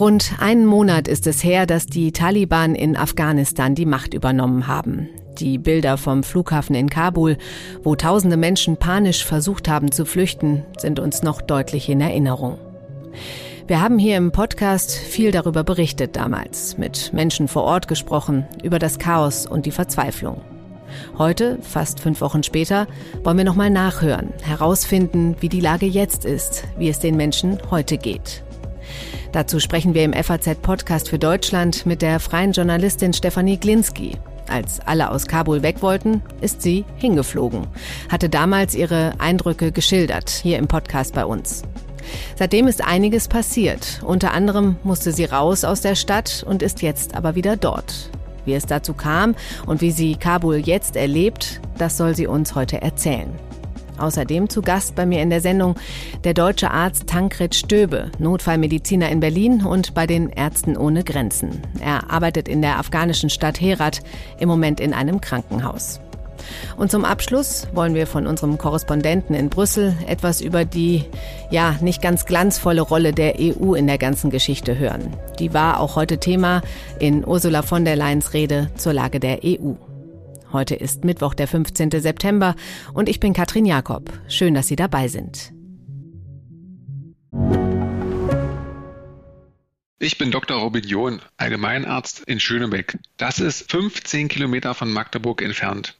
Rund einen Monat ist es her, dass die Taliban in Afghanistan die Macht übernommen haben. Die Bilder vom Flughafen in Kabul, wo tausende Menschen panisch versucht haben zu flüchten, sind uns noch deutlich in Erinnerung. Wir haben hier im Podcast viel darüber berichtet damals, mit Menschen vor Ort gesprochen, über das Chaos und die Verzweiflung. Heute, fast fünf Wochen später, wollen wir nochmal nachhören, herausfinden, wie die Lage jetzt ist, wie es den Menschen heute geht. Dazu sprechen wir im FAZ-Podcast für Deutschland mit der freien Journalistin Stefanie Glinski. Als alle aus Kabul weg wollten, ist sie hingeflogen, hatte damals ihre Eindrücke geschildert, hier im Podcast bei uns. Seitdem ist einiges passiert. Unter anderem musste sie raus aus der Stadt und ist jetzt aber wieder dort. Wie es dazu kam und wie sie Kabul jetzt erlebt, das soll sie uns heute erzählen. Außerdem zu Gast bei mir in der Sendung der deutsche Arzt Tankred Stöbe, Notfallmediziner in Berlin und bei den Ärzten ohne Grenzen. Er arbeitet in der afghanischen Stadt Herat, im Moment in einem Krankenhaus. Und zum Abschluss wollen wir von unserem Korrespondenten in Brüssel etwas über die, ja, nicht ganz glanzvolle Rolle der EU in der ganzen Geschichte hören. Die war auch heute Thema in Ursula von der Leyens Rede zur Lage der EU. Heute ist Mittwoch, der 15. September und ich bin Katrin Jakob. Schön, dass Sie dabei sind. Ich bin Dr. Robin John, Allgemeinarzt in Schönebeck. Das ist 15 Kilometer von Magdeburg entfernt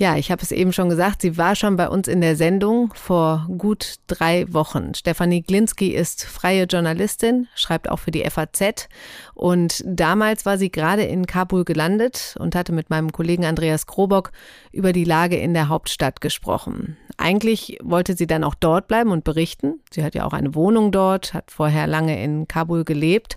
Ja, ich habe es eben schon gesagt, sie war schon bei uns in der Sendung vor gut drei Wochen. Stefanie Glinski ist freie Journalistin, schreibt auch für die FAZ. Und damals war sie gerade in Kabul gelandet und hatte mit meinem Kollegen Andreas Krobock über die Lage in der Hauptstadt gesprochen. Eigentlich wollte sie dann auch dort bleiben und berichten. Sie hat ja auch eine Wohnung dort, hat vorher lange in Kabul gelebt.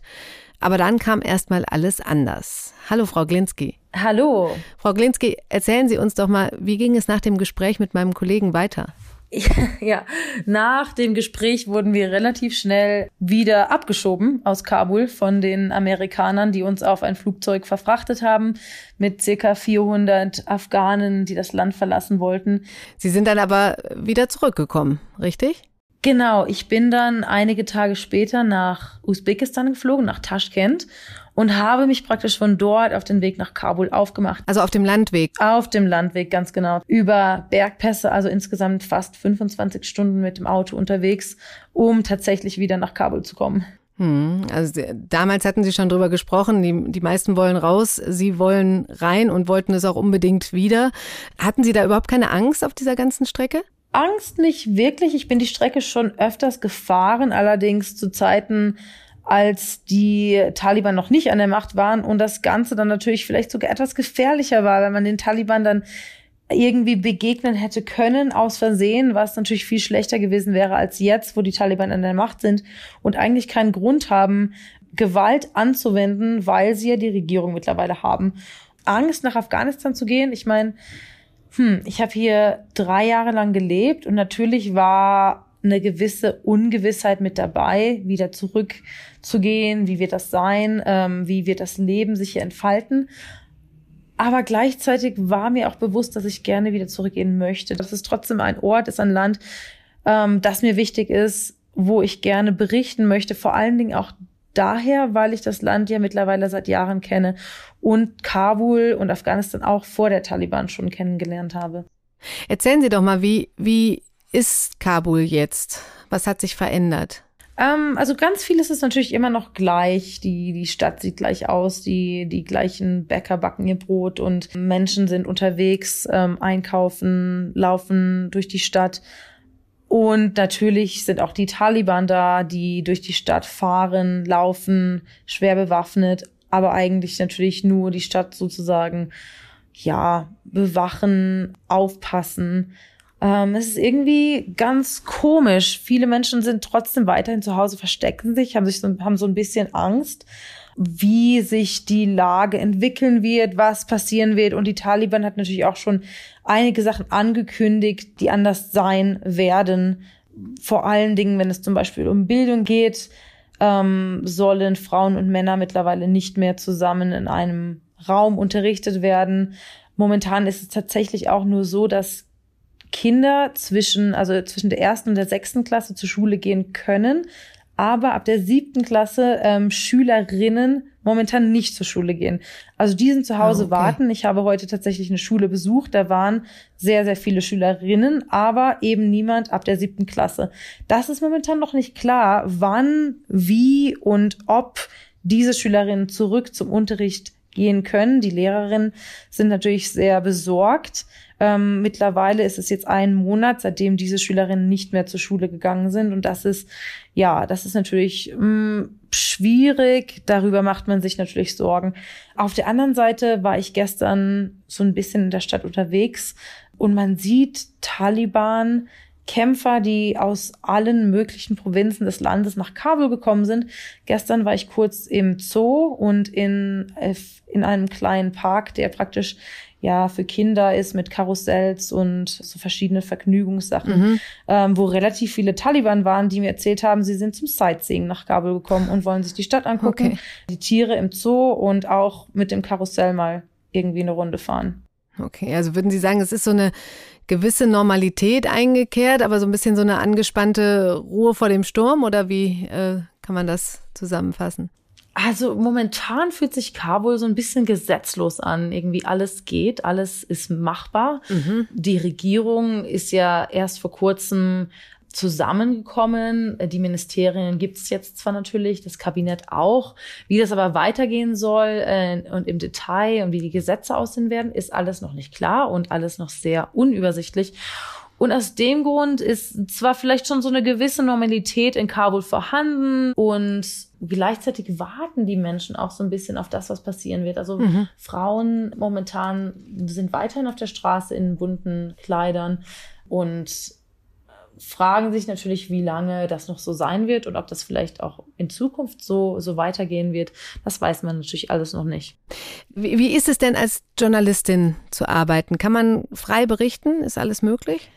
Aber dann kam erstmal alles anders. Hallo, Frau Glinski. Hallo. Frau Glinski, erzählen Sie uns doch mal, wie ging es nach dem Gespräch mit meinem Kollegen weiter? Ja, nach dem Gespräch wurden wir relativ schnell wieder abgeschoben aus Kabul von den Amerikanern, die uns auf ein Flugzeug verfrachtet haben mit circa 400 Afghanen, die das Land verlassen wollten. Sie sind dann aber wieder zurückgekommen, richtig? Genau, ich bin dann einige Tage später nach Usbekistan geflogen, nach Taschkent und habe mich praktisch von dort auf den Weg nach Kabul aufgemacht. Also auf dem Landweg? Auf dem Landweg, ganz genau. Über Bergpässe, also insgesamt fast 25 Stunden mit dem Auto unterwegs, um tatsächlich wieder nach Kabul zu kommen. Hm, also damals hatten Sie schon drüber gesprochen, die, die meisten wollen raus, Sie wollen rein und wollten es auch unbedingt wieder. Hatten Sie da überhaupt keine Angst auf dieser ganzen Strecke? Angst nicht wirklich. Ich bin die Strecke schon öfters gefahren, allerdings zu Zeiten, als die Taliban noch nicht an der Macht waren und das Ganze dann natürlich vielleicht sogar etwas gefährlicher war, wenn man den Taliban dann irgendwie begegnen hätte können aus Versehen, was natürlich viel schlechter gewesen wäre als jetzt, wo die Taliban an der Macht sind und eigentlich keinen Grund haben, Gewalt anzuwenden, weil sie ja die Regierung mittlerweile haben. Angst nach Afghanistan zu gehen, ich meine, hm, ich habe hier drei Jahre lang gelebt und natürlich war eine gewisse Ungewissheit mit dabei, wieder zurückzugehen, wie wird das sein, ähm, wie wird das Leben sich hier entfalten. Aber gleichzeitig war mir auch bewusst, dass ich gerne wieder zurückgehen möchte. Dass es trotzdem ein Ort ist, ein Land, ähm, das mir wichtig ist, wo ich gerne berichten möchte, vor allen Dingen auch daher, weil ich das Land ja mittlerweile seit Jahren kenne und Kabul und Afghanistan auch vor der Taliban schon kennengelernt habe. Erzählen Sie doch mal, wie, wie ist Kabul jetzt? Was hat sich verändert? Ähm, also ganz vieles ist natürlich immer noch gleich. Die, die Stadt sieht gleich aus, die, die gleichen Bäcker backen ihr Brot und Menschen sind unterwegs, ähm, einkaufen, laufen durch die Stadt. Und natürlich sind auch die Taliban da, die durch die Stadt fahren, laufen, schwer bewaffnet, aber eigentlich natürlich nur die Stadt sozusagen, ja, bewachen, aufpassen. Ähm, es ist irgendwie ganz komisch. Viele Menschen sind trotzdem weiterhin zu Hause, verstecken sich, haben sich so, haben so ein bisschen Angst, wie sich die Lage entwickeln wird, was passieren wird. Und die Taliban hat natürlich auch schon einige Sachen angekündigt, die anders sein werden. Vor allen Dingen, wenn es zum Beispiel um Bildung geht, ähm, sollen Frauen und Männer mittlerweile nicht mehr zusammen in einem Raum unterrichtet werden. Momentan ist es tatsächlich auch nur so, dass Kinder zwischen, also zwischen der ersten und der sechsten Klasse zur Schule gehen können, aber ab der siebten Klasse ähm, Schülerinnen momentan nicht zur Schule gehen. Also die sind zu Hause ah, okay. warten. Ich habe heute tatsächlich eine Schule besucht. Da waren sehr, sehr viele Schülerinnen, aber eben niemand ab der siebten Klasse. Das ist momentan noch nicht klar, wann, wie und ob diese Schülerinnen zurück zum Unterricht gehen können. Die Lehrerinnen sind natürlich sehr besorgt. Ähm, mittlerweile ist es jetzt ein Monat, seitdem diese Schülerinnen nicht mehr zur Schule gegangen sind. Und das ist, ja, das ist natürlich mh, mm, schwierig. Darüber macht man sich natürlich Sorgen. Auf der anderen Seite war ich gestern so ein bisschen in der Stadt unterwegs und man sieht Taliban, Kämpfer, die aus allen möglichen Provinzen des Landes nach Kabul gekommen sind. Gestern war ich kurz im Zoo und in, äh, in einem kleinen Park, der praktisch ja für Kinder ist mit Karussells und so verschiedene Vergnügungssachen, mhm. ähm, wo relativ viele Taliban waren, die mir erzählt haben, sie sind zum Sightseeing nach Kabul gekommen und wollen sich die Stadt angucken, okay. die Tiere im Zoo und auch mit dem Karussell mal irgendwie eine Runde fahren. Okay, also würden Sie sagen, es ist so eine gewisse Normalität eingekehrt, aber so ein bisschen so eine angespannte Ruhe vor dem Sturm oder wie äh, kann man das zusammenfassen? Also momentan fühlt sich Kabul so ein bisschen gesetzlos an. Irgendwie alles geht, alles ist machbar. Mhm. Die Regierung ist ja erst vor kurzem zusammengekommen. Die Ministerien gibt es jetzt zwar natürlich, das Kabinett auch. Wie das aber weitergehen soll äh, und im Detail und wie die Gesetze aussehen werden, ist alles noch nicht klar und alles noch sehr unübersichtlich. Und aus dem Grund ist zwar vielleicht schon so eine gewisse Normalität in Kabul vorhanden und gleichzeitig warten die Menschen auch so ein bisschen auf das, was passieren wird. Also mhm. Frauen momentan sind weiterhin auf der Straße in bunten Kleidern und fragen sich natürlich, wie lange das noch so sein wird und ob das vielleicht auch in Zukunft so, so weitergehen wird. Das weiß man natürlich alles noch nicht. Wie, wie ist es denn als Journalistin zu arbeiten? Kann man frei berichten? Ist alles möglich?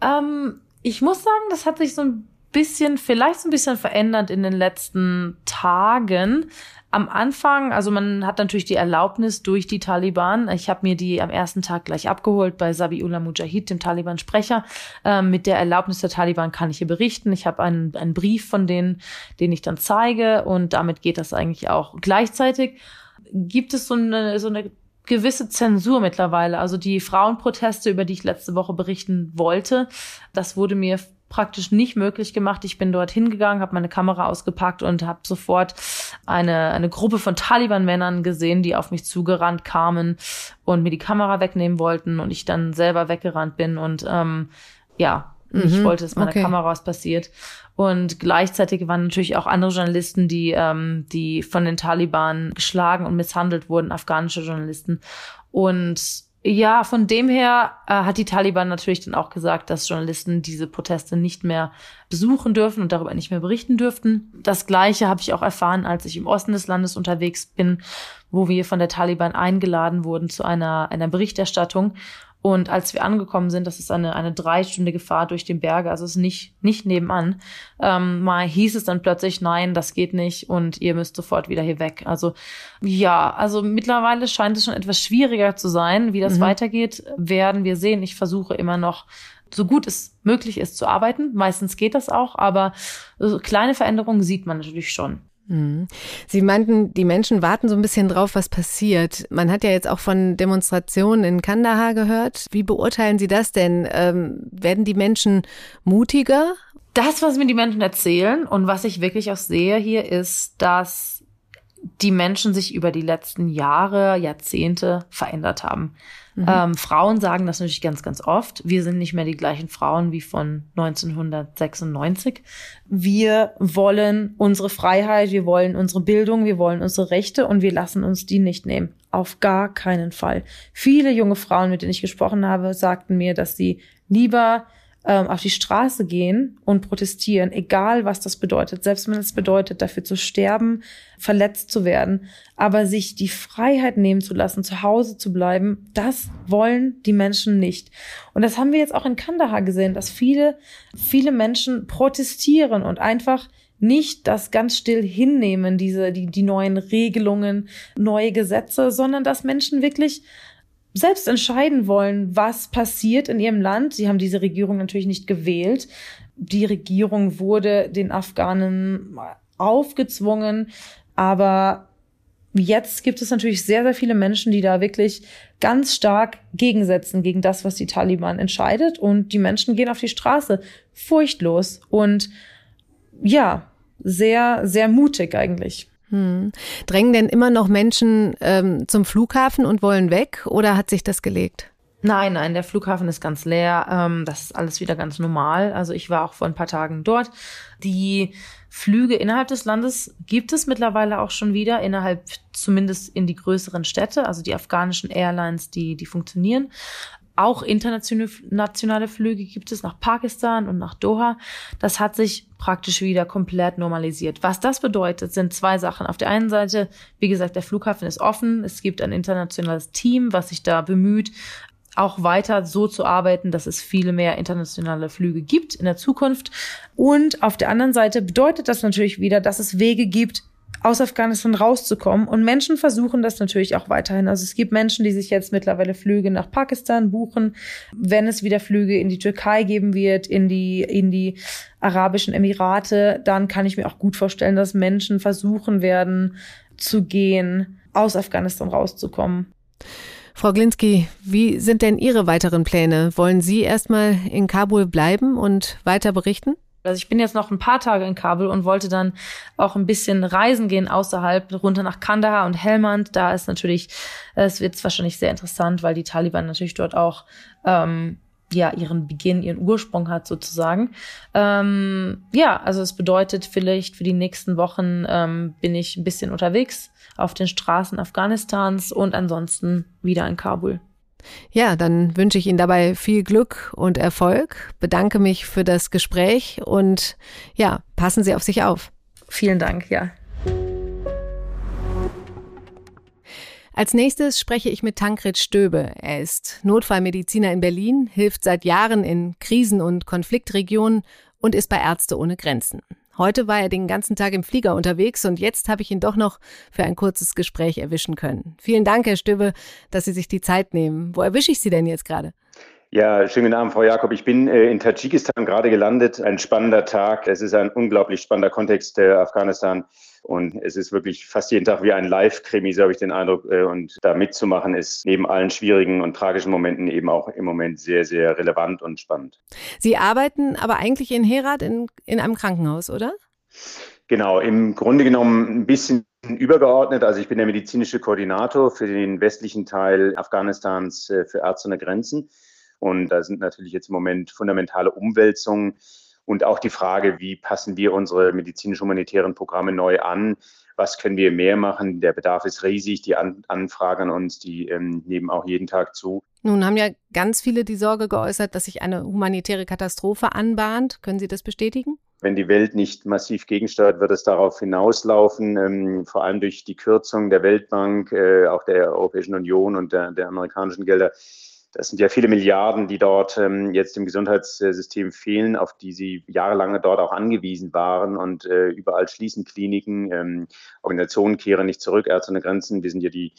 Ähm, ich muss sagen, das hat sich so ein bisschen, vielleicht so ein bisschen verändert in den letzten Tagen. Am Anfang, also man hat natürlich die Erlaubnis durch die Taliban. Ich habe mir die am ersten Tag gleich abgeholt bei Sabiullah Mujahid, dem Taliban-Sprecher. Ähm, mit der Erlaubnis der Taliban kann ich hier berichten. Ich habe einen, einen Brief von denen, den ich dann zeige und damit geht das eigentlich auch. Gleichzeitig gibt es so eine, so eine gewisse Zensur mittlerweile. Also die Frauenproteste, über die ich letzte Woche berichten wollte, das wurde mir praktisch nicht möglich gemacht. Ich bin dort hingegangen, habe meine Kamera ausgepackt und habe sofort eine, eine Gruppe von Taliban-Männern gesehen, die auf mich zugerannt kamen und mir die Kamera wegnehmen wollten und ich dann selber weggerannt bin und ähm, ja, mhm, ich wollte, dass meine okay. Kamera was passiert. Und gleichzeitig waren natürlich auch andere Journalisten, die, ähm, die von den Taliban geschlagen und misshandelt wurden, afghanische Journalisten. Und ja, von dem her äh, hat die Taliban natürlich dann auch gesagt, dass Journalisten diese Proteste nicht mehr besuchen dürfen und darüber nicht mehr berichten dürften. Das Gleiche habe ich auch erfahren, als ich im Osten des Landes unterwegs bin, wo wir von der Taliban eingeladen wurden zu einer, einer Berichterstattung. Und als wir angekommen sind, das ist eine, eine dreistündige Fahrt durch den Berge, also es ist nicht, nicht nebenan, ähm, mal hieß es dann plötzlich, nein, das geht nicht und ihr müsst sofort wieder hier weg. Also ja, also mittlerweile scheint es schon etwas schwieriger zu sein. Wie das mhm. weitergeht, werden wir sehen. Ich versuche immer noch so gut es möglich ist zu arbeiten. Meistens geht das auch, aber so kleine Veränderungen sieht man natürlich schon. Mhm. Sie meinten, die Menschen warten so ein bisschen drauf, was passiert. Man hat ja jetzt auch von Demonstrationen in Kandahar gehört. Wie beurteilen Sie das denn? Ähm, werden die Menschen mutiger? Das, was mir die Menschen erzählen und was ich wirklich auch sehe hier, ist, dass die Menschen sich über die letzten Jahre, Jahrzehnte verändert haben. Mhm. Ähm, Frauen sagen das natürlich ganz, ganz oft. Wir sind nicht mehr die gleichen Frauen wie von 1996. Wir wollen unsere Freiheit, wir wollen unsere Bildung, wir wollen unsere Rechte und wir lassen uns die nicht nehmen. Auf gar keinen Fall. Viele junge Frauen, mit denen ich gesprochen habe, sagten mir, dass sie lieber ähm, auf die Straße gehen und protestieren, egal was das bedeutet, selbst wenn es bedeutet, dafür zu sterben, verletzt zu werden, aber sich die Freiheit nehmen zu lassen, zu Hause zu bleiben, das wollen die Menschen nicht. Und das haben wir jetzt auch in Kandahar gesehen, dass viele, viele Menschen protestieren und einfach nicht das ganz still hinnehmen, diese, die, die neuen Regelungen, neue Gesetze, sondern dass Menschen wirklich selbst entscheiden wollen, was passiert in ihrem Land. Sie haben diese Regierung natürlich nicht gewählt. Die Regierung wurde den Afghanen aufgezwungen, aber jetzt gibt es natürlich sehr, sehr viele Menschen, die da wirklich ganz stark gegensetzen gegen das, was die Taliban entscheidet. Und die Menschen gehen auf die Straße furchtlos und ja, sehr, sehr mutig eigentlich. Hm. Drängen denn immer noch Menschen ähm, zum Flughafen und wollen weg oder hat sich das gelegt? Nein, nein, der Flughafen ist ganz leer. Ähm, das ist alles wieder ganz normal. Also ich war auch vor ein paar Tagen dort. Die Flüge innerhalb des Landes gibt es mittlerweile auch schon wieder, innerhalb zumindest in die größeren Städte. Also die afghanischen Airlines, die, die funktionieren. Auch internationale Flüge gibt es nach Pakistan und nach Doha. Das hat sich praktisch wieder komplett normalisiert. Was das bedeutet, sind zwei Sachen. Auf der einen Seite, wie gesagt, der Flughafen ist offen. Es gibt ein internationales Team, was sich da bemüht, auch weiter so zu arbeiten, dass es viele mehr internationale Flüge gibt in der Zukunft. Und auf der anderen Seite bedeutet das natürlich wieder, dass es Wege gibt, aus Afghanistan rauszukommen. Und Menschen versuchen das natürlich auch weiterhin. Also es gibt Menschen, die sich jetzt mittlerweile Flüge nach Pakistan buchen. Wenn es wieder Flüge in die Türkei geben wird, in die, in die Arabischen Emirate, dann kann ich mir auch gut vorstellen, dass Menschen versuchen werden zu gehen, aus Afghanistan rauszukommen. Frau Glinski, wie sind denn Ihre weiteren Pläne? Wollen Sie erstmal in Kabul bleiben und weiter berichten? Also ich bin jetzt noch ein paar Tage in Kabul und wollte dann auch ein bisschen reisen gehen außerhalb, runter nach Kandahar und Helmand. Da ist natürlich, es wird wahrscheinlich sehr interessant, weil die Taliban natürlich dort auch ähm, ja ihren Beginn, ihren Ursprung hat sozusagen. Ähm, ja, also es bedeutet vielleicht für die nächsten Wochen ähm, bin ich ein bisschen unterwegs auf den Straßen Afghanistans und ansonsten wieder in Kabul. Ja, dann wünsche ich Ihnen dabei viel Glück und Erfolg, bedanke mich für das Gespräch und ja, passen Sie auf sich auf. Vielen Dank, ja. Als nächstes spreche ich mit Tankred Stöbe. Er ist Notfallmediziner in Berlin, hilft seit Jahren in Krisen- und Konfliktregionen und ist bei Ärzte ohne Grenzen. Heute war er den ganzen Tag im Flieger unterwegs und jetzt habe ich ihn doch noch für ein kurzes Gespräch erwischen können. Vielen Dank, Herr Stöbe, dass Sie sich die Zeit nehmen. Wo erwische ich Sie denn jetzt gerade? Ja, schönen Abend, Frau Jakob. Ich bin äh, in Tadschikistan gerade gelandet. Ein spannender Tag. Es ist ein unglaublich spannender Kontext, äh, Afghanistan. Und es ist wirklich fast jeden Tag wie ein Live-Krimi, so habe ich den Eindruck. Äh, und da mitzumachen ist neben allen schwierigen und tragischen Momenten eben auch im Moment sehr, sehr relevant und spannend. Sie arbeiten aber eigentlich in Herat in, in einem Krankenhaus, oder? Genau, im Grunde genommen ein bisschen übergeordnet. Also ich bin der medizinische Koordinator für den westlichen Teil Afghanistans für Ärzte ohne Grenzen. Und da sind natürlich jetzt im Moment fundamentale Umwälzungen und auch die Frage, wie passen wir unsere medizinisch-humanitären Programme neu an? Was können wir mehr machen? Der Bedarf ist riesig. Die an Anfragen an uns, die ähm, nehmen auch jeden Tag zu. Nun haben ja ganz viele die Sorge geäußert, dass sich eine humanitäre Katastrophe anbahnt. Können Sie das bestätigen? Wenn die Welt nicht massiv gegensteuert, wird es darauf hinauslaufen, ähm, vor allem durch die Kürzung der Weltbank, äh, auch der Europäischen Union und der, der amerikanischen Gelder das sind ja viele Milliarden, die dort ähm, jetzt im Gesundheitssystem fehlen, auf die sie jahrelang dort auch angewiesen waren. Und äh, überall schließen Kliniken, ähm, Organisationen kehren nicht zurück, Ärzte ohne Grenzen. Wir sind ja die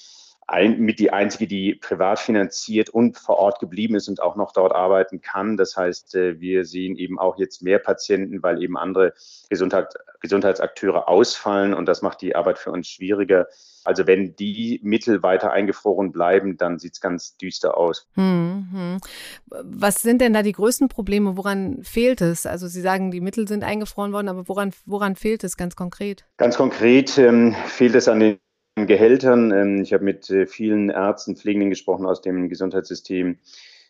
ein, mit die einzige, die privat finanziert und vor Ort geblieben ist und auch noch dort arbeiten kann. Das heißt, äh, wir sehen eben auch jetzt mehr Patienten, weil eben andere Gesundheit, Gesundheitsakteure ausfallen und das macht die Arbeit für uns schwieriger. Also wenn die Mittel weiter eingefroren bleiben, dann sieht es ganz düster aus. Hm, hm. Was sind denn da die größten Probleme? Woran fehlt es? Also Sie sagen, die Mittel sind eingefroren worden, aber woran, woran fehlt es ganz konkret? Ganz konkret ähm, fehlt es an den Gehältern. Ähm, ich habe mit äh, vielen Ärzten, Pflegenden gesprochen aus dem Gesundheitssystem,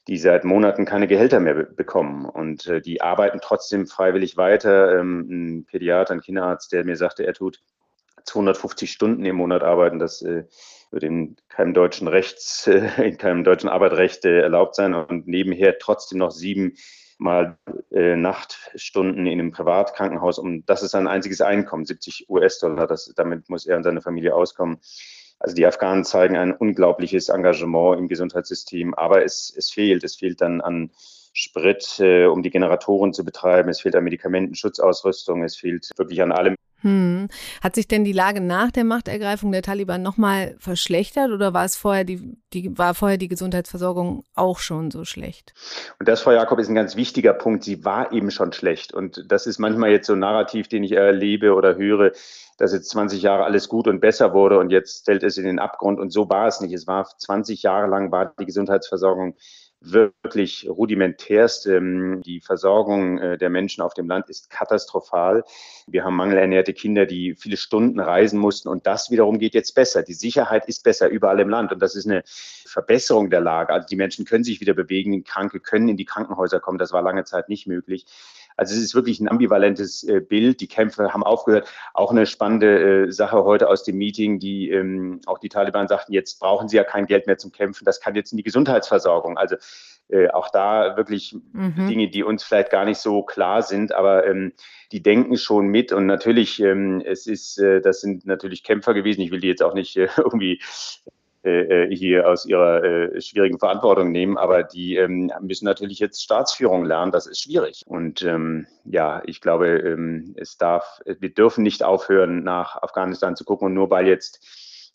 die seit Monaten keine Gehälter mehr bekommen. Und äh, die arbeiten trotzdem freiwillig weiter. Ähm, ein Pädiater, ein Kinderarzt, der mir sagte, er tut 250 Stunden im Monat arbeiten. Das äh, wird in keinem deutschen Rechts, in keinem deutschen Arbeitsrecht erlaubt sein und nebenher trotzdem noch sieben mal äh, Nachtstunden in einem Privatkrankenhaus. Und das ist sein einziges Einkommen, 70 US-Dollar. damit muss er und seine Familie auskommen. Also die Afghanen zeigen ein unglaubliches Engagement im Gesundheitssystem, aber es, es fehlt. Es fehlt dann an Sprit, äh, um die Generatoren zu betreiben. Es fehlt an Medikamenten, Schutzausrüstung. Es fehlt wirklich an allem. Hm. Hat sich denn die Lage nach der Machtergreifung der Taliban nochmal verschlechtert oder war es vorher die, die, war vorher die Gesundheitsversorgung auch schon so schlecht? Und das, Frau Jakob, ist ein ganz wichtiger Punkt. Sie war eben schon schlecht. Und das ist manchmal jetzt so ein Narrativ, den ich erlebe oder höre, dass jetzt 20 Jahre alles gut und besser wurde und jetzt fällt es in den Abgrund. Und so war es nicht. Es war 20 Jahre lang war die Gesundheitsversorgung wirklich rudimentärst. Ähm, die Versorgung äh, der Menschen auf dem Land ist katastrophal. Wir haben mangelernährte Kinder, die viele Stunden reisen mussten und das wiederum geht jetzt besser. Die Sicherheit ist besser überall im Land und das ist eine Verbesserung der Lage. Also die Menschen können sich wieder bewegen, Kranke können in die Krankenhäuser kommen. Das war lange Zeit nicht möglich. Also es ist wirklich ein ambivalentes äh, Bild. Die Kämpfe haben aufgehört. Auch eine spannende äh, Sache heute aus dem Meeting, die ähm, auch die Taliban sagten, jetzt brauchen sie ja kein Geld mehr zum Kämpfen. Das kann jetzt in die Gesundheitsversorgung. Also äh, auch da wirklich mhm. Dinge, die uns vielleicht gar nicht so klar sind, aber ähm, die denken schon mit. Und natürlich, ähm, es ist, äh, das sind natürlich Kämpfer gewesen. Ich will die jetzt auch nicht äh, irgendwie äh, äh, hier aus ihrer äh, schwierigen Verantwortung nehmen, aber die ähm, müssen natürlich jetzt Staatsführung lernen. Das ist schwierig. Und ähm, ja, ich glaube, ähm, es darf, wir dürfen nicht aufhören, nach Afghanistan zu gucken und nur weil jetzt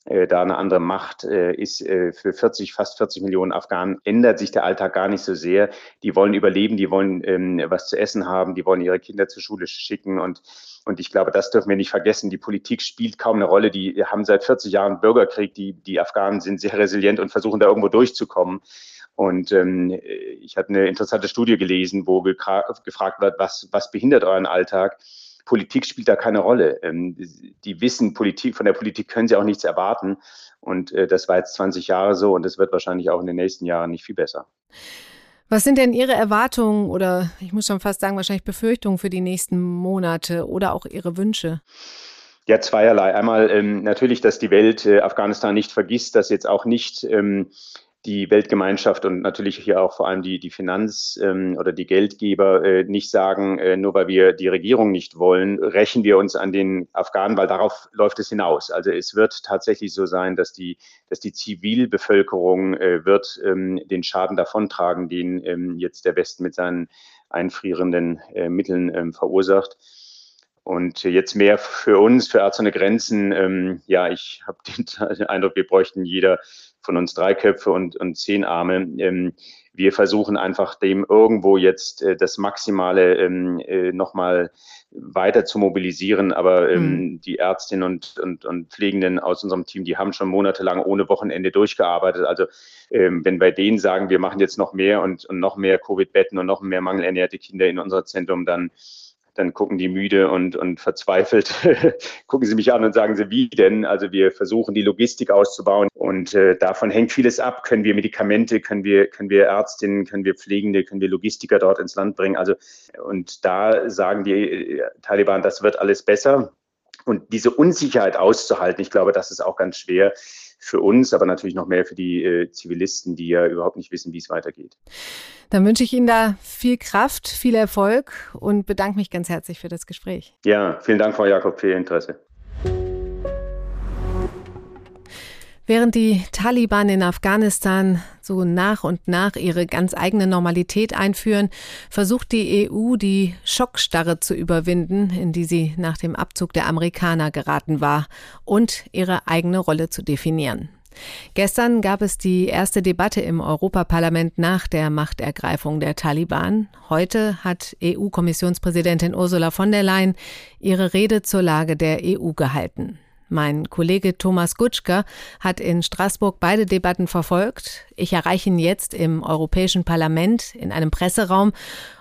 da eine andere Macht äh, ist. Äh, für 40, fast 40 Millionen Afghanen ändert sich der Alltag gar nicht so sehr. Die wollen überleben, die wollen ähm, was zu essen haben, die wollen ihre Kinder zur Schule schicken und und ich glaube, das dürfen wir nicht vergessen. Die Politik spielt kaum eine Rolle. Die haben seit 40 Jahren Bürgerkrieg. Die, die Afghanen sind sehr resilient und versuchen da irgendwo durchzukommen. Und ähm, ich hatte eine interessante Studie gelesen, wo gefragt wird, was, was behindert euren Alltag? Politik spielt da keine Rolle. Ähm, die wissen Politik, von der Politik können sie auch nichts erwarten. Und äh, das war jetzt 20 Jahre so und es wird wahrscheinlich auch in den nächsten Jahren nicht viel besser. Was sind denn Ihre Erwartungen oder ich muss schon fast sagen, wahrscheinlich Befürchtungen für die nächsten Monate oder auch Ihre Wünsche? Ja, zweierlei. Einmal ähm, natürlich, dass die Welt äh, Afghanistan nicht vergisst, dass jetzt auch nicht ähm, die Weltgemeinschaft und natürlich hier auch vor allem die, die Finanz- ähm, oder die Geldgeber äh, nicht sagen, äh, nur weil wir die Regierung nicht wollen, rächen wir uns an den Afghanen, weil darauf läuft es hinaus. Also es wird tatsächlich so sein, dass die, dass die Zivilbevölkerung äh, wird ähm, den Schaden davontragen, den ähm, jetzt der Westen mit seinen einfrierenden äh, Mitteln ähm, verursacht. Und jetzt mehr für uns, für Ärzte ohne Grenzen. Ähm, ja, ich habe den Eindruck, wir bräuchten jeder von uns drei Köpfe und, und zehn Arme. Ähm, wir versuchen einfach dem irgendwo jetzt äh, das Maximale ähm, äh, nochmal weiter zu mobilisieren. Aber ähm, mhm. die Ärztinnen und, und, und Pflegenden aus unserem Team, die haben schon monatelang ohne Wochenende durchgearbeitet. Also ähm, wenn bei denen sagen, wir machen jetzt noch mehr und, und noch mehr Covid-Betten und noch mehr mangelernährte Kinder in unser Zentrum, dann dann gucken die müde und, und verzweifelt, gucken sie mich an und sagen sie, wie denn? Also wir versuchen die Logistik auszubauen und äh, davon hängt vieles ab. Können wir Medikamente, können wir, können wir Ärztinnen, können wir Pflegende, können wir Logistiker dort ins Land bringen? Also und da sagen die äh, Taliban, das wird alles besser. Und diese Unsicherheit auszuhalten, ich glaube, das ist auch ganz schwer für uns, aber natürlich noch mehr für die äh, Zivilisten, die ja überhaupt nicht wissen, wie es weitergeht. Dann wünsche ich Ihnen da viel Kraft, viel Erfolg und bedanke mich ganz herzlich für das Gespräch. Ja, vielen Dank, Frau Jakob, für Ihr Interesse. Während die Taliban in Afghanistan so nach und nach ihre ganz eigene Normalität einführen, versucht die EU die Schockstarre zu überwinden, in die sie nach dem Abzug der Amerikaner geraten war, und ihre eigene Rolle zu definieren. Gestern gab es die erste Debatte im Europaparlament nach der Machtergreifung der Taliban. Heute hat EU-Kommissionspräsidentin Ursula von der Leyen ihre Rede zur Lage der EU gehalten. Mein Kollege Thomas Gutschka hat in Straßburg beide Debatten verfolgt. Ich erreiche ihn jetzt im Europäischen Parlament in einem Presseraum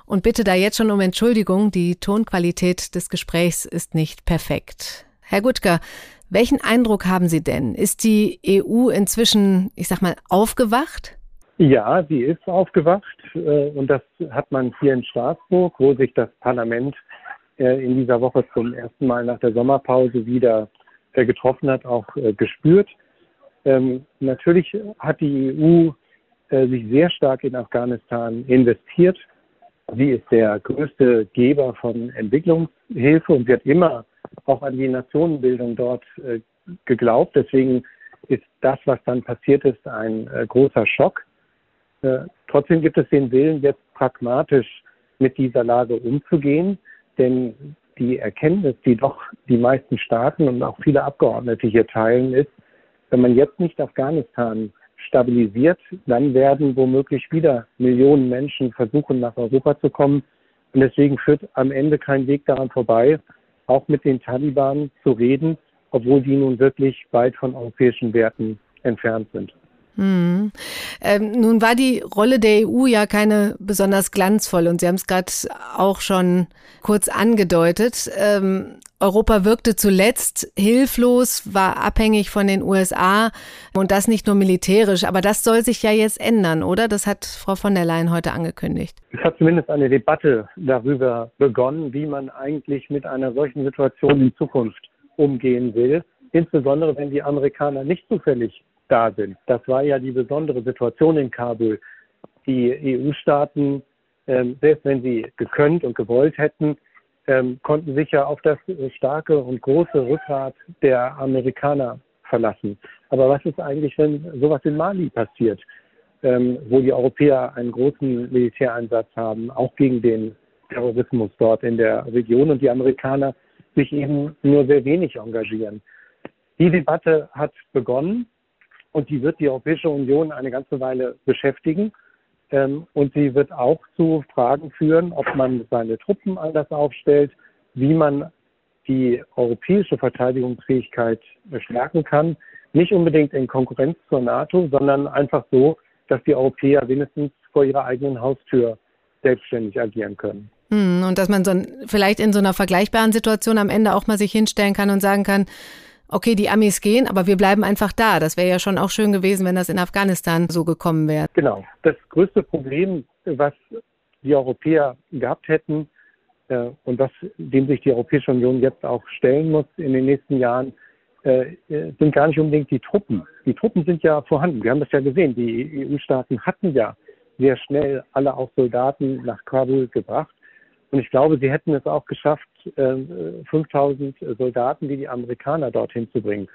und bitte da jetzt schon um Entschuldigung. Die Tonqualität des Gesprächs ist nicht perfekt. Herr Gutschka, welchen Eindruck haben Sie denn? Ist die EU inzwischen, ich sag mal, aufgewacht? Ja, sie ist aufgewacht äh, und das hat man hier in Straßburg, wo sich das Parlament äh, in dieser Woche zum ersten Mal nach der Sommerpause wieder äh, getroffen hat, auch äh, gespürt. Ähm, natürlich hat die EU äh, sich sehr stark in Afghanistan investiert. Sie ist der größte Geber von Entwicklungshilfe und hat immer auch an die Nationenbildung dort äh, geglaubt. Deswegen ist das, was dann passiert ist, ein äh, großer Schock. Äh, trotzdem gibt es den Willen, jetzt pragmatisch mit dieser Lage umzugehen, denn die Erkenntnis, die doch die meisten Staaten und auch viele Abgeordnete hier teilen, ist, wenn man jetzt nicht Afghanistan stabilisiert, dann werden womöglich wieder Millionen Menschen versuchen, nach Europa zu kommen. Und deswegen führt am Ende kein Weg daran vorbei, auch mit den Taliban zu reden, obwohl die nun wirklich weit von europäischen Werten entfernt sind. Hm. Ähm, nun war die Rolle der EU ja keine besonders glanzvolle und Sie haben es gerade auch schon kurz angedeutet. Ähm, Europa wirkte zuletzt hilflos, war abhängig von den USA und das nicht nur militärisch. Aber das soll sich ja jetzt ändern, oder? Das hat Frau von der Leyen heute angekündigt. Es hat zumindest eine Debatte darüber begonnen, wie man eigentlich mit einer solchen Situation in Zukunft umgehen will. Insbesondere wenn die Amerikaner nicht zufällig da sind. Das war ja die besondere Situation in Kabul. Die EU-Staaten, ähm, selbst wenn sie gekönnt und gewollt hätten, ähm, konnten sich ja auf das starke und große Rückgrat der Amerikaner verlassen. Aber was ist eigentlich, wenn sowas in Mali passiert, ähm, wo die Europäer einen großen Militäreinsatz haben, auch gegen den Terrorismus dort in der Region und die Amerikaner sich eben nur sehr wenig engagieren? Die Debatte hat begonnen und die wird die Europäische Union eine ganze Weile beschäftigen. Ähm, und sie wird auch zu Fragen führen, ob man seine Truppen anders aufstellt, wie man die europäische Verteidigungsfähigkeit stärken kann. Nicht unbedingt in Konkurrenz zur NATO, sondern einfach so, dass die Europäer wenigstens vor ihrer eigenen Haustür selbstständig agieren können. Hm, und dass man so vielleicht in so einer vergleichbaren Situation am Ende auch mal sich hinstellen kann und sagen kann, okay, die Amis gehen, aber wir bleiben einfach da. Das wäre ja schon auch schön gewesen, wenn das in Afghanistan so gekommen wäre. Genau. Das größte Problem, was die Europäer gehabt hätten äh, und was, dem sich die Europäische Union jetzt auch stellen muss in den nächsten Jahren, äh, sind gar nicht unbedingt die Truppen. Die Truppen sind ja vorhanden. Wir haben das ja gesehen. Die EU-Staaten hatten ja sehr schnell alle auch Soldaten nach Kabul gebracht. Und ich glaube, sie hätten es auch geschafft, 5000 ähm, Soldaten wie die Amerikaner dorthin zu bringen.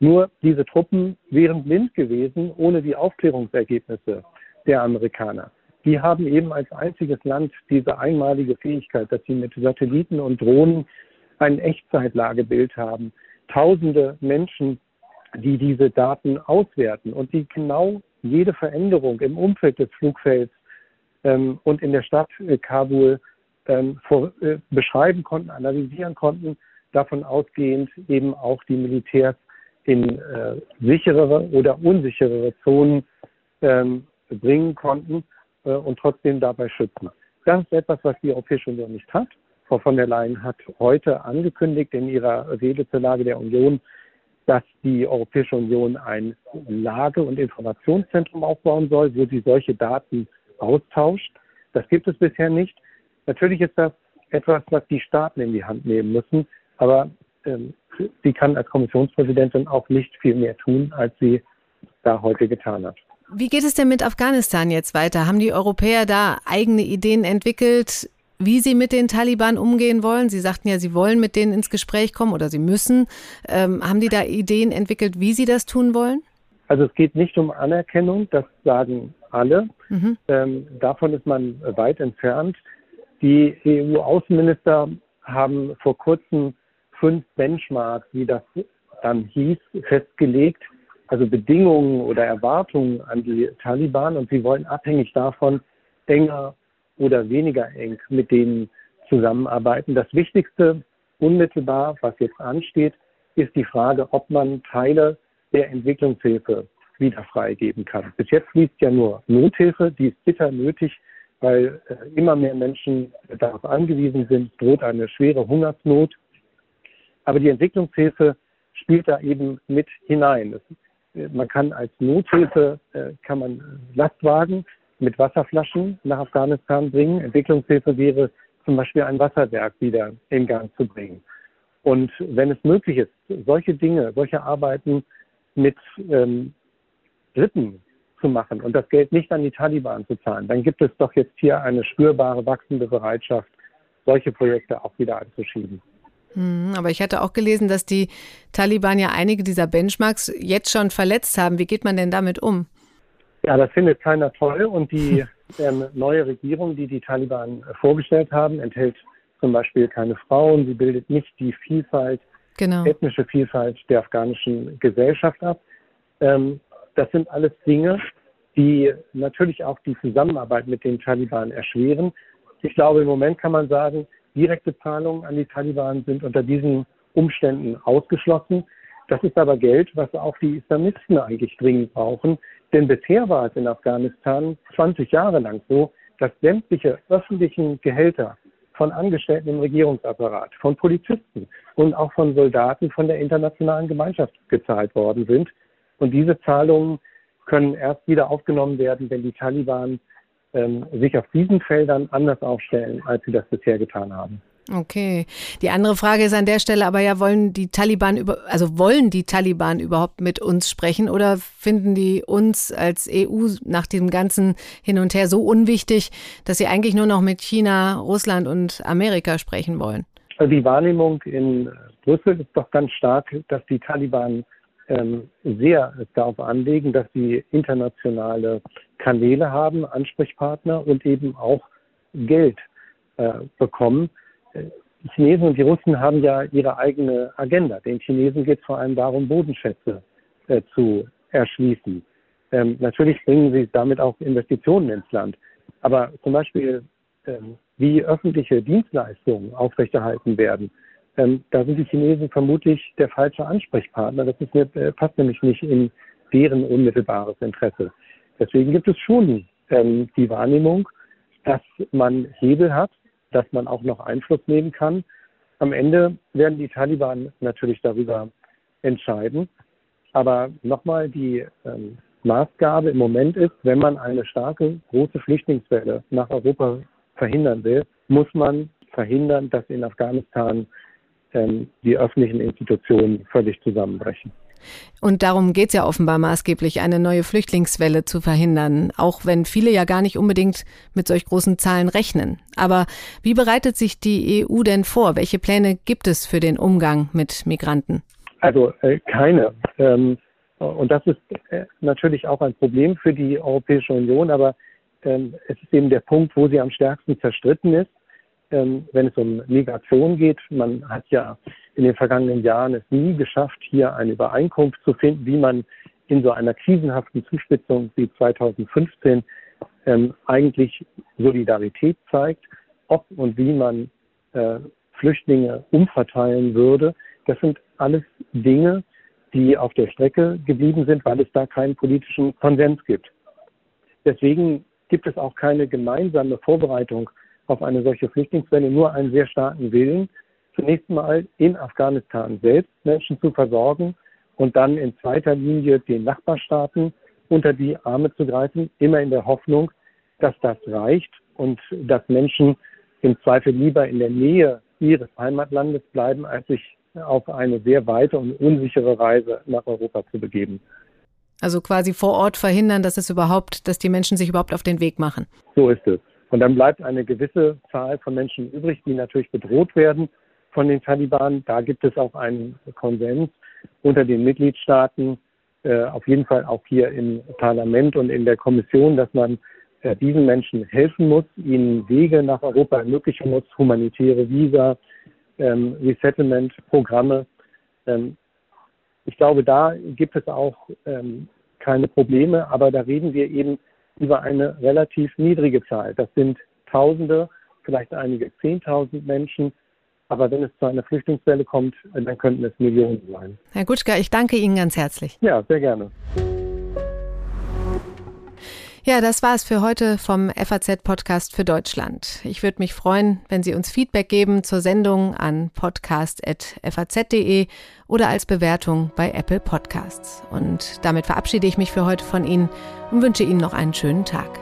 Nur diese Truppen wären blind gewesen ohne die Aufklärungsergebnisse der Amerikaner. Die haben eben als einziges Land diese einmalige Fähigkeit, dass sie mit Satelliten und Drohnen ein Echtzeitlagebild haben. Tausende Menschen, die diese Daten auswerten und die genau jede Veränderung im Umfeld des Flugfelds ähm, und in der Stadt äh, Kabul ähm, vor, äh, beschreiben konnten, analysieren konnten, davon ausgehend eben auch die Militärs in äh, sicherere oder unsicherere Zonen ähm, bringen konnten äh, und trotzdem dabei schützen. Das ist etwas, was die Europäische Union nicht hat. Frau von der Leyen hat heute angekündigt in ihrer Rede zur Lage der Union, dass die Europäische Union ein Lage- und Informationszentrum aufbauen soll, wo sie solche Daten austauscht. Das gibt es bisher nicht. Natürlich ist das etwas, was die Staaten in die Hand nehmen müssen, aber ähm, sie kann als Kommissionspräsidentin auch nicht viel mehr tun, als sie da heute getan hat. Wie geht es denn mit Afghanistan jetzt weiter? Haben die Europäer da eigene Ideen entwickelt, wie sie mit den Taliban umgehen wollen? Sie sagten ja, sie wollen mit denen ins Gespräch kommen oder sie müssen. Ähm, haben die da Ideen entwickelt, wie sie das tun wollen? Also es geht nicht um Anerkennung, das sagen alle. Mhm. Ähm, davon ist man weit entfernt. Die EU-Außenminister haben vor kurzem fünf Benchmarks, wie das dann hieß, festgelegt, also Bedingungen oder Erwartungen an die Taliban und sie wollen abhängig davon enger oder weniger eng mit denen zusammenarbeiten. Das Wichtigste unmittelbar, was jetzt ansteht, ist die Frage, ob man Teile der Entwicklungshilfe wieder freigeben kann. Bis jetzt fließt ja nur Nothilfe, die ist bitter nötig weil äh, immer mehr Menschen darauf angewiesen sind, droht eine schwere Hungersnot. Aber die Entwicklungshilfe spielt da eben mit hinein. Das, äh, man kann als Nothilfe, äh, kann man Lastwagen mit Wasserflaschen nach Afghanistan bringen. Entwicklungshilfe wäre zum Beispiel ein Wasserwerk wieder in Gang zu bringen. Und wenn es möglich ist, solche Dinge, solche Arbeiten mit ähm, Dritten zu machen und das Geld nicht an die Taliban zu zahlen, dann gibt es doch jetzt hier eine spürbare, wachsende Bereitschaft, solche Projekte auch wieder anzuschieben. Hm, aber ich hatte auch gelesen, dass die Taliban ja einige dieser Benchmarks jetzt schon verletzt haben. Wie geht man denn damit um? Ja, das findet keiner toll und die ähm, neue Regierung, die die Taliban vorgestellt haben, enthält zum Beispiel keine Frauen. Sie bildet nicht die Vielfalt, genau. ethnische Vielfalt der afghanischen Gesellschaft ab. Ähm, das sind alles Dinge, die natürlich auch die Zusammenarbeit mit den Taliban erschweren. Ich glaube, im Moment kann man sagen, direkte Zahlungen an die Taliban sind unter diesen Umständen ausgeschlossen. Das ist aber Geld, was auch die Islamisten eigentlich dringend brauchen. Denn bisher war es in Afghanistan 20 Jahre lang so, dass sämtliche öffentlichen Gehälter von Angestellten im Regierungsapparat, von Polizisten und auch von Soldaten von der internationalen Gemeinschaft gezahlt worden sind. Und diese Zahlungen können erst wieder aufgenommen werden, wenn die Taliban ähm, sich auf diesen Feldern anders aufstellen, als sie das bisher getan haben. Okay. Die andere Frage ist an der Stelle aber ja, wollen die Taliban über, also wollen die Taliban überhaupt mit uns sprechen oder finden die uns als EU nach dem ganzen Hin und Her so unwichtig, dass sie eigentlich nur noch mit China, Russland und Amerika sprechen wollen? Also die Wahrnehmung in Brüssel ist doch ganz stark, dass die Taliban sehr darauf anlegen, dass sie internationale Kanäle haben, Ansprechpartner und eben auch Geld äh, bekommen die Chinesen und die Russen haben ja ihre eigene Agenda. Den Chinesen geht es vor allem darum, Bodenschätze äh, zu erschließen. Ähm, natürlich bringen sie damit auch Investitionen ins Land. Aber zum Beispiel, ähm, wie öffentliche Dienstleistungen aufrechterhalten werden, ähm, da sind die Chinesen vermutlich der falsche Ansprechpartner. Das ist, äh, passt nämlich nicht in deren unmittelbares Interesse. Deswegen gibt es schon ähm, die Wahrnehmung, dass man Hebel hat, dass man auch noch Einfluss nehmen kann. Am Ende werden die Taliban natürlich darüber entscheiden. Aber nochmal, die ähm, Maßgabe im Moment ist, wenn man eine starke, große Flüchtlingswelle nach Europa verhindern will, muss man verhindern, dass in Afghanistan ähm, die öffentlichen Institutionen völlig zusammenbrechen. Und darum geht es ja offenbar maßgeblich, eine neue Flüchtlingswelle zu verhindern, auch wenn viele ja gar nicht unbedingt mit solch großen Zahlen rechnen. Aber wie bereitet sich die EU denn vor? Welche Pläne gibt es für den Umgang mit Migranten? Also äh, keine. Ähm, und das ist äh, natürlich auch ein Problem für die Europäische Union, aber ähm, es ist eben der Punkt, wo sie am stärksten zerstritten ist ähm, wenn es um Migration geht. Man hat ja in den vergangenen Jahren es nie geschafft, hier eine Übereinkunft zu finden, wie man in so einer krisenhaften Zuspitzung wie 2015 ähm, eigentlich Solidarität zeigt, ob und wie man äh, Flüchtlinge umverteilen würde. Das sind alles Dinge, die auf der Strecke geblieben sind, weil es da keinen politischen Konsens gibt. Deswegen gibt es auch keine gemeinsame Vorbereitung auf eine solche Flüchtlingswelle nur einen sehr starken Willen, zunächst mal in Afghanistan selbst Menschen zu versorgen und dann in zweiter Linie den Nachbarstaaten unter die Arme zu greifen, immer in der Hoffnung, dass das reicht und dass Menschen im Zweifel lieber in der Nähe ihres Heimatlandes bleiben, als sich auf eine sehr weite und unsichere Reise nach Europa zu begeben. Also quasi vor Ort verhindern, dass es überhaupt, dass die Menschen sich überhaupt auf den Weg machen. So ist es. Und dann bleibt eine gewisse Zahl von Menschen übrig, die natürlich bedroht werden von den Taliban. Da gibt es auch einen Konsens unter den Mitgliedstaaten, äh, auf jeden Fall auch hier im Parlament und in der Kommission, dass man äh, diesen Menschen helfen muss, ihnen Wege nach Europa ermöglichen muss, humanitäre Visa, ähm, Resettlement-Programme. Ähm, ich glaube, da gibt es auch ähm, keine Probleme, aber da reden wir eben über eine relativ niedrige Zahl. Das sind Tausende, vielleicht einige Zehntausend Menschen. Aber wenn es zu einer Flüchtlingswelle kommt, dann könnten es Millionen sein. Herr Gutschka, ich danke Ihnen ganz herzlich. Ja, sehr gerne. Ja, das war es für heute vom FAZ-Podcast für Deutschland. Ich würde mich freuen, wenn Sie uns Feedback geben zur Sendung an podcast.faz.de oder als Bewertung bei Apple Podcasts. Und damit verabschiede ich mich für heute von Ihnen und wünsche Ihnen noch einen schönen Tag.